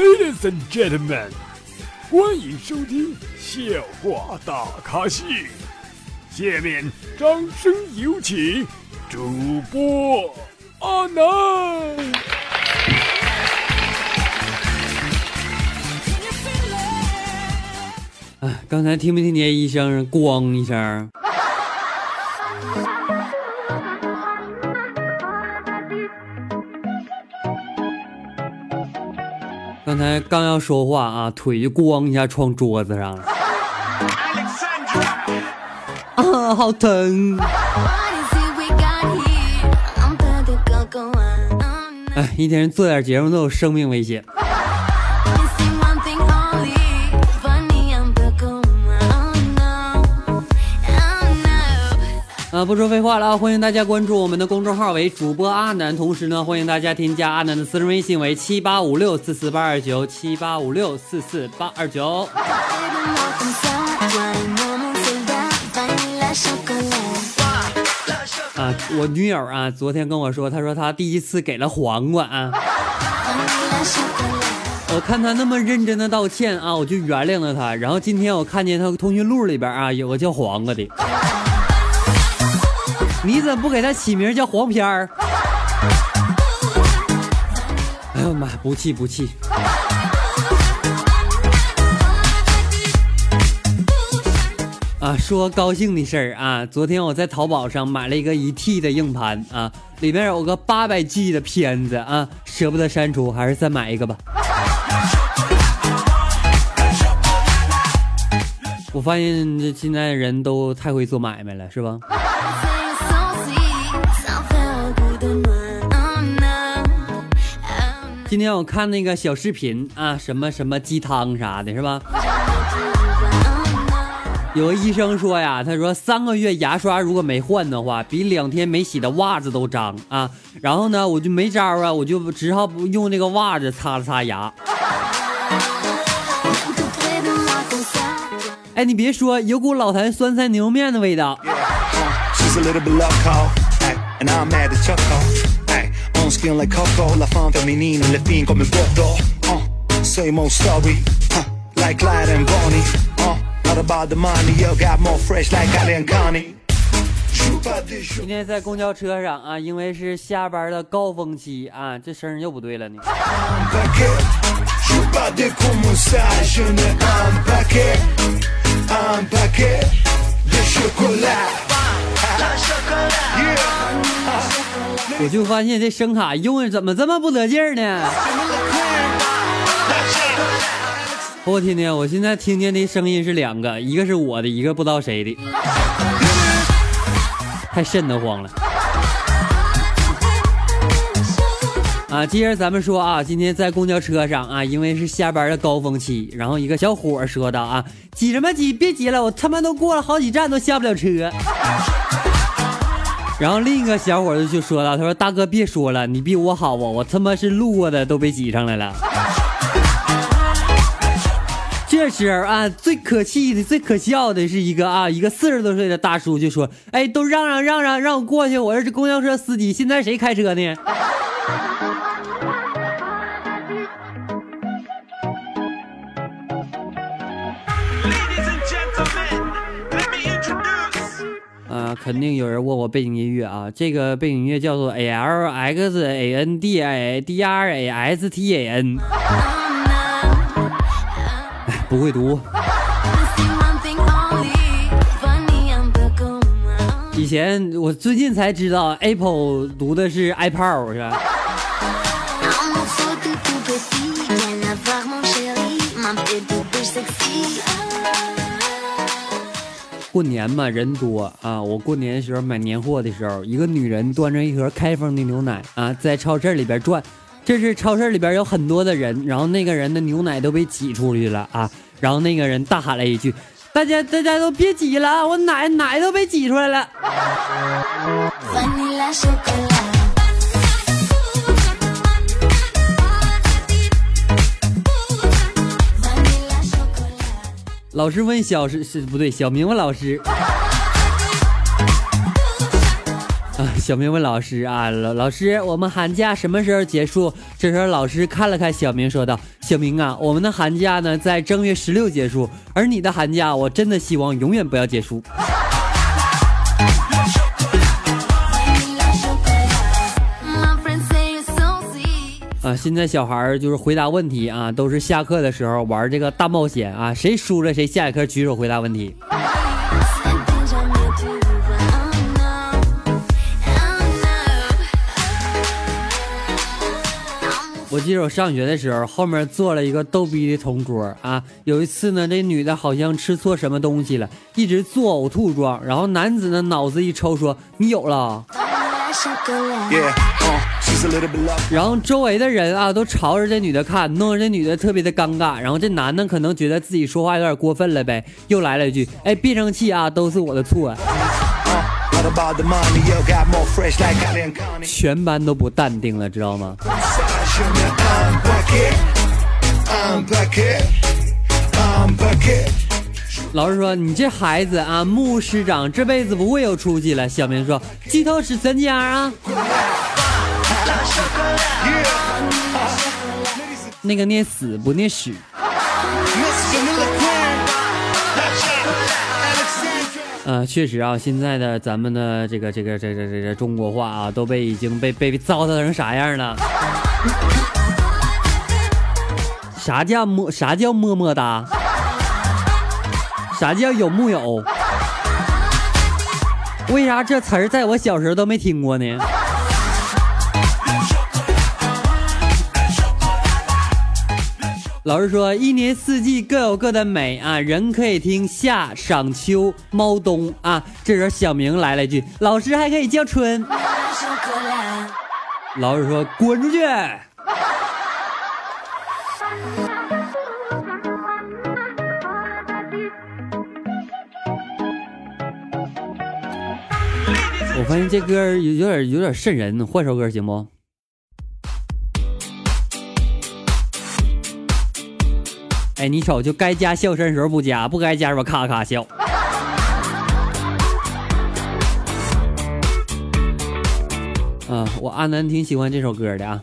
Ladies and gentlemen，欢迎收听笑话大咖秀。下面掌声有请主播阿南。哎，刚才听没听见一声“咣”一声？刚才刚要说话啊，腿就咣一下撞桌子上了。啊，好疼！哎，一天做点节目都有生命危险。啊，不说废话了啊！欢迎大家关注我们的公众号为主播阿南，同时呢，欢迎大家添加阿南的私人微信为七八五六四四八二九七八五六四四八二九。啊，我女友啊，昨天跟我说，她说她第一次给了黄瓜啊。我看她那么认真的道歉啊，我就原谅了她。然后今天我看见她通讯录里边啊有个叫黄瓜的。你怎么不给他起名叫黄片儿？哎呦妈，不气不气！啊，说高兴的事儿啊，昨天我在淘宝上买了一个一 T 的硬盘啊，里面有个八百 G 的片子啊，舍不得删除，还是再买一个吧。我发现这现在人都太会做买卖了，是吧？今天我看那个小视频啊，什么什么鸡汤啥的，是吧？有个医生说呀，他说三个月牙刷如果没换的话，比两天没洗的袜子都脏啊。然后呢，我就没招啊，我就只好用那个袜子擦了擦牙。哎，你别说，有股老坛酸菜牛肉面的味道。今天在公交车上啊，因为是下班的高峰期啊，这声又不对了呢。我就发现这声卡用的怎么这么不得劲儿呢？我天天，我现在听见的声音是两个，一个是我的，一个不知道谁的，太瘆得慌了。啊，接着咱们说啊，今天在公交车上啊，因为是下班的高峰期，然后一个小伙说道啊，挤什么挤，别挤了，我他妈都过了好几站都下不了车。然后另一个小伙子就说了，他说大哥别说了，你比我好啊，我他妈是路过的都被挤上来了。这时候啊，最可气的、最可笑的是一个啊，一个四十多岁的大叔就说，哎，都让让让让让我过去，我是公交车司机，现在谁开车呢？肯定有人问我背景音乐啊，这个背景音乐叫做 A L X A N D A D R A S T A N，哎，不会读。以前我最近才知道 Apple 读的是 iPod 是吧？过年嘛，人多啊！我过年的时候买年货的时候，一个女人端着一盒开封的牛奶啊，在超市里边转。这是超市里边有很多的人，然后那个人的牛奶都被挤出去了啊！然后那个人大喊了一句：“大家大家都别挤了，我奶奶都被挤出来了。”老师问小是是不对，小明问老师：“啊，小明问老师啊，老老师，我们寒假什么时候结束？这时候老师看了看小明，说道：“小明啊，我们的寒假呢在正月十六结束，而你的寒假，我真的希望永远不要结束。”啊，现在小孩就是回答问题啊，都是下课的时候玩这个大冒险啊，谁输了谁下一课举手回答问题。我记得我上学的时候，后面坐了一个逗逼的同桌啊。有一次呢，这女的好像吃错什么东西了，一直做呕吐状。然后男子呢脑子一抽说：“你有了。”然后周围的人啊都朝着这女的看，弄得这女的特别的尴尬。然后这男的可能觉得自己说话有点过分了呗，又来了一句：“哎，别生气啊，都是我的错。”全班都不淡定了，知道吗？老师说：“你这孩子啊，牧师长这辈子不会有出息了。”小明说：“鸡头是真家啊。”那个念死不念屎。呃，确实啊，现在的咱们的这个这个这个这个中国话啊，都被已经被被糟蹋成啥样了？啥叫么？啥叫么么哒？啥叫有木有？为啥这词儿在我小时候都没听过呢？老师说，一年四季各有各的美啊，人可以听夏、赏秋、猫冬啊。这时候小明来了一句：“老师还可以叫春。”老师说：“滚出去！”我发现这歌有有点有点渗人，换首歌行不？哎，你瞅，就该加笑声时候不加，不该加时候咔咔笑。啊，我阿南挺喜欢这首歌的啊。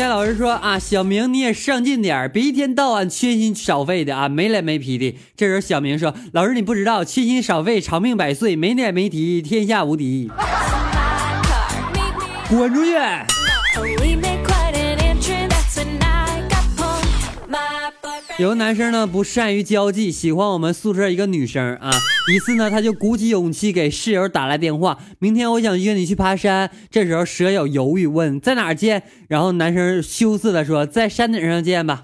天老师说啊，小明你也上进点别一天到晚缺心少肺的啊，没脸没皮的。这时候小明说：“老师你不知道，缺心少肺长命百岁，没脸没皮天下无敌。”滚出去！有个男生呢不善于交际，喜欢我们宿舍一个女生啊。一次呢，他就鼓起勇气给室友打来电话：“明天我想约你去爬山。”这时候舍友犹豫问：“在哪儿见？”然后男生羞涩的说：“在山顶上见吧。”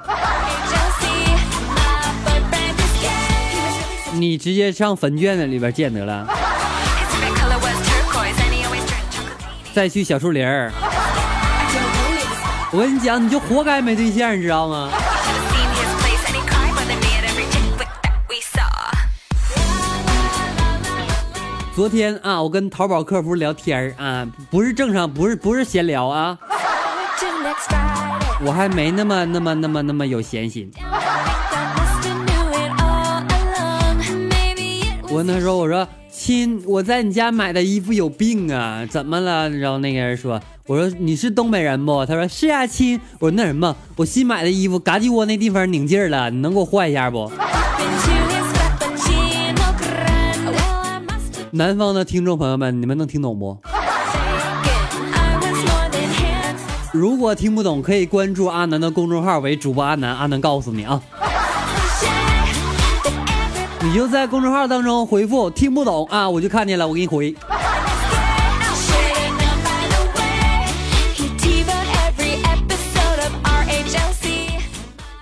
你直接上坟圈子里边见得了。再去小树林儿。我跟你讲，你就活该没对象，你知道吗？昨天啊，我跟淘宝客服聊天啊，不是正常，不是不是闲聊啊，我还没那么那么那么那么有闲心。我跟他说，我说亲，我在你家买的衣服有病啊，怎么了？然后那个人说，我说你是东北人不？他说是啊，亲。我说那什么，我新买的衣服嘎叽窝那地方拧劲儿了，你能给我换一下不？南方的听众朋友们，你们能听懂不？如果听不懂，可以关注阿南的公众号为主播阿南，阿南告诉你啊。你就在公众号当中回复听不懂啊，我就看见了，我给你回。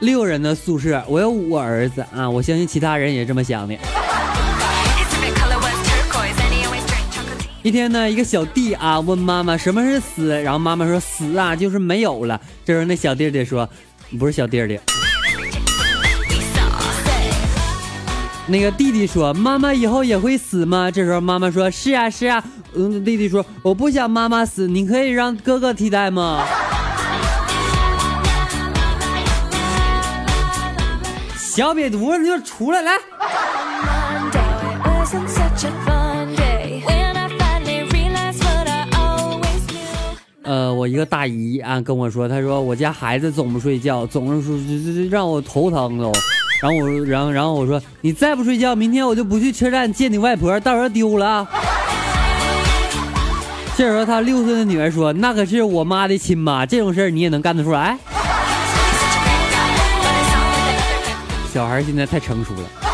六人的宿舍，我有五个儿子啊，我相信其他人也这么想的。一天呢，一个小弟啊问妈妈什么是死，然后妈妈说死啊就是没有了。这时候那小弟弟说，不是小弟弟，那个弟弟说：“妈妈以后也会死吗？”这时候妈妈说：“是啊，是啊。”嗯，弟弟说：“我不想妈妈死，你可以让哥哥替代吗？”小瘪犊子，你就出来来！呃，我一个大姨啊跟我说，她说我家孩子总不睡觉，总是说这这让我头疼都。然后我，然后，然后我说，你再不睡觉，明天我就不去车站接你外婆，到时候丢了。这时候他六岁的女儿说，那可是我妈的亲妈，这种事儿你也能干得出来？小孩现在太成熟了。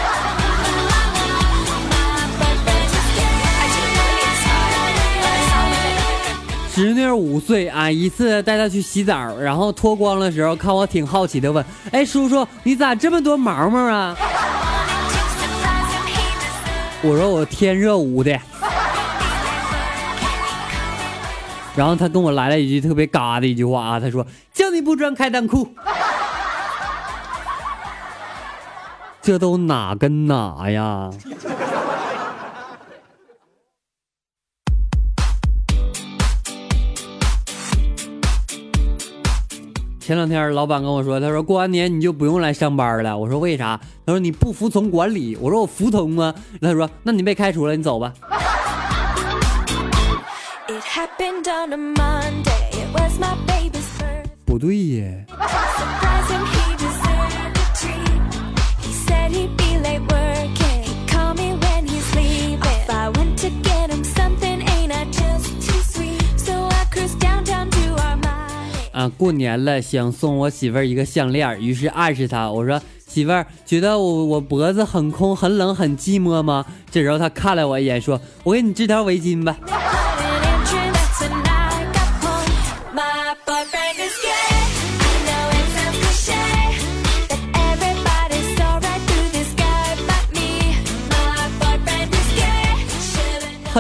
侄女五岁啊，一次带她去洗澡，然后脱光的时候，看我挺好奇的问：“哎，叔叔，你咋这么多毛毛啊？”我说：“我天热捂的。”然后他跟我来了一句特别嘎的一句话啊，他说：“叫你不穿开裆裤。”这都哪跟哪呀？前两天老板跟我说，他说过完年你就不用来上班了。我说为啥？他说你不服从管理。我说我服从啊。他说那你被开除了，你走吧。不对耶。啊，过年了，想送我媳妇儿一个项链，于是暗示她，我说媳妇儿，觉得我我脖子很空、很冷、很寂寞吗？这时候她看了我一眼，说：“我给你织条围巾吧。”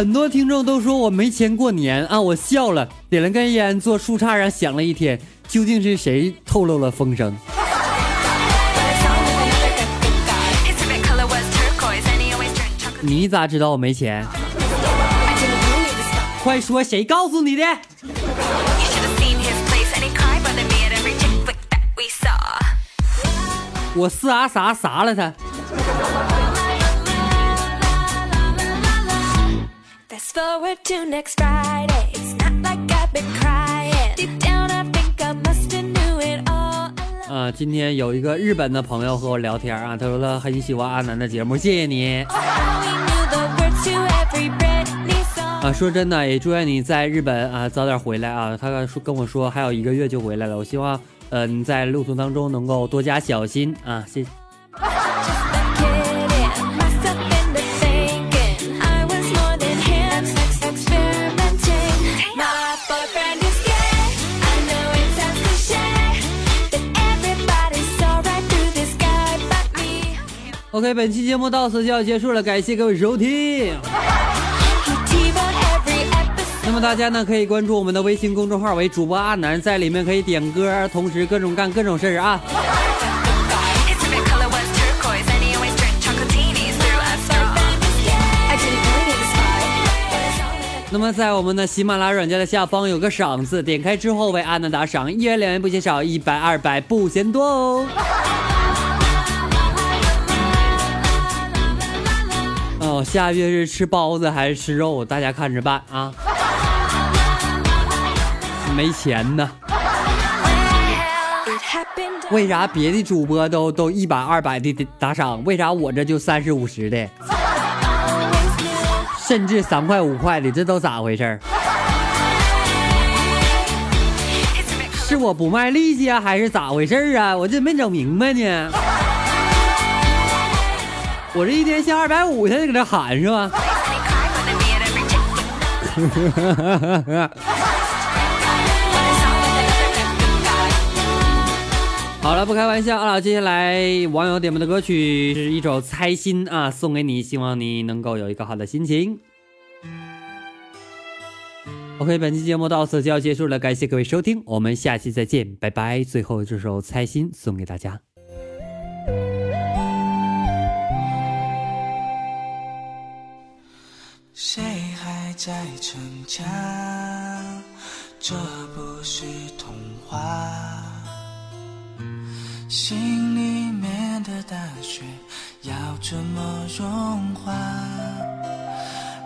很多听众都说我没钱过年啊，我笑了，点了根烟，坐树杈上想了一天，究竟是谁透露了风声？你咋知道我没钱？快说，谁告诉你的？我啥啥啥了他？啊，今天有一个日本的朋友和我聊天啊，他说他很喜欢阿南的节目，谢谢你。啊，说真的，也祝愿你在日本啊早点回来啊。他说跟我说还有一个月就回来了，我希望呃你在路途当中能够多加小心啊，谢谢。OK，本期节目到此就要结束了，感谢各位收听。那么大家呢可以关注我们的微信公众号为主播阿南，在里面可以点歌，同时各种干各种事儿啊。那么在我们的喜马拉雅软件的下方有个赏字，点开之后为阿南打赏，一元两元不嫌少，一百二百不嫌多哦。下月是吃包子还是吃肉？大家看着办啊！没钱呢。为啥别的主播都都一百二百的打赏，为啥我这就三十五十的，甚至三块五块的，这都咋回事？是我不卖力气啊，还是咋回事啊？我这没整明白呢。我这一天下二百五，他就搁这喊是吧？好了，不开玩笑啊！接下来网友点播的歌曲是一首《猜心》啊，送给你，希望你能够有一个好的心情。OK，本期节目到此就要结束了，感谢各位收听，我们下期再见，拜拜！最后这首《猜心》送给大家。在逞强，这不是童话。心里面的大雪要怎么融化？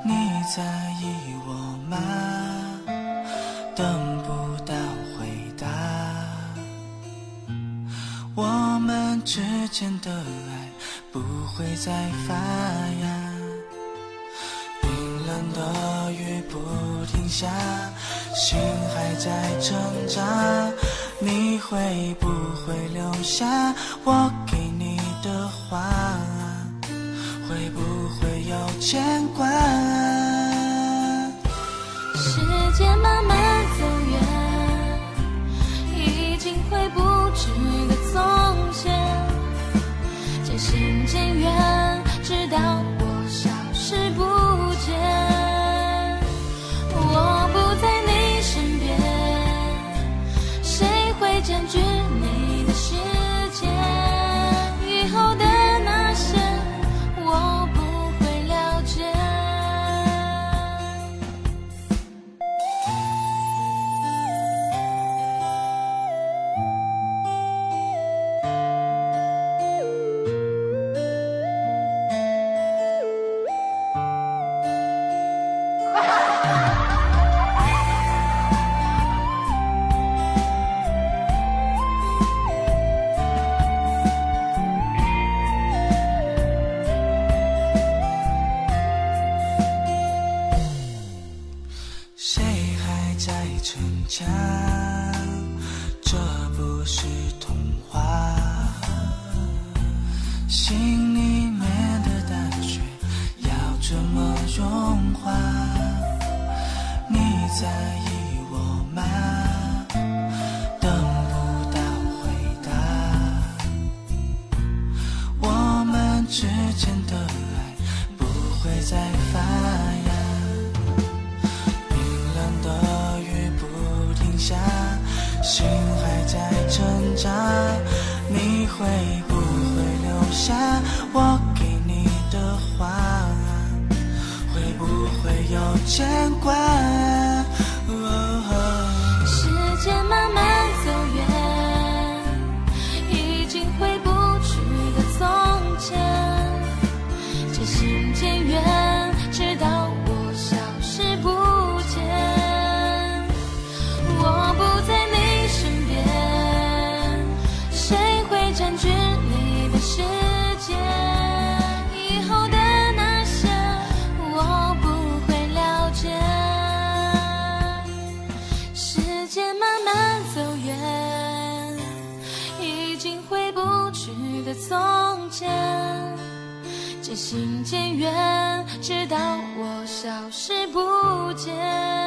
你在意我吗？等不到回答，我们之间的爱不会再发芽。下，心还在挣扎，你会不会留下？我之间的爱不会再发芽。冰冷的雨不停下，心还在挣扎，你会不会留下我给你的话？会不会有牵挂？渐行渐远，直到我消失不见。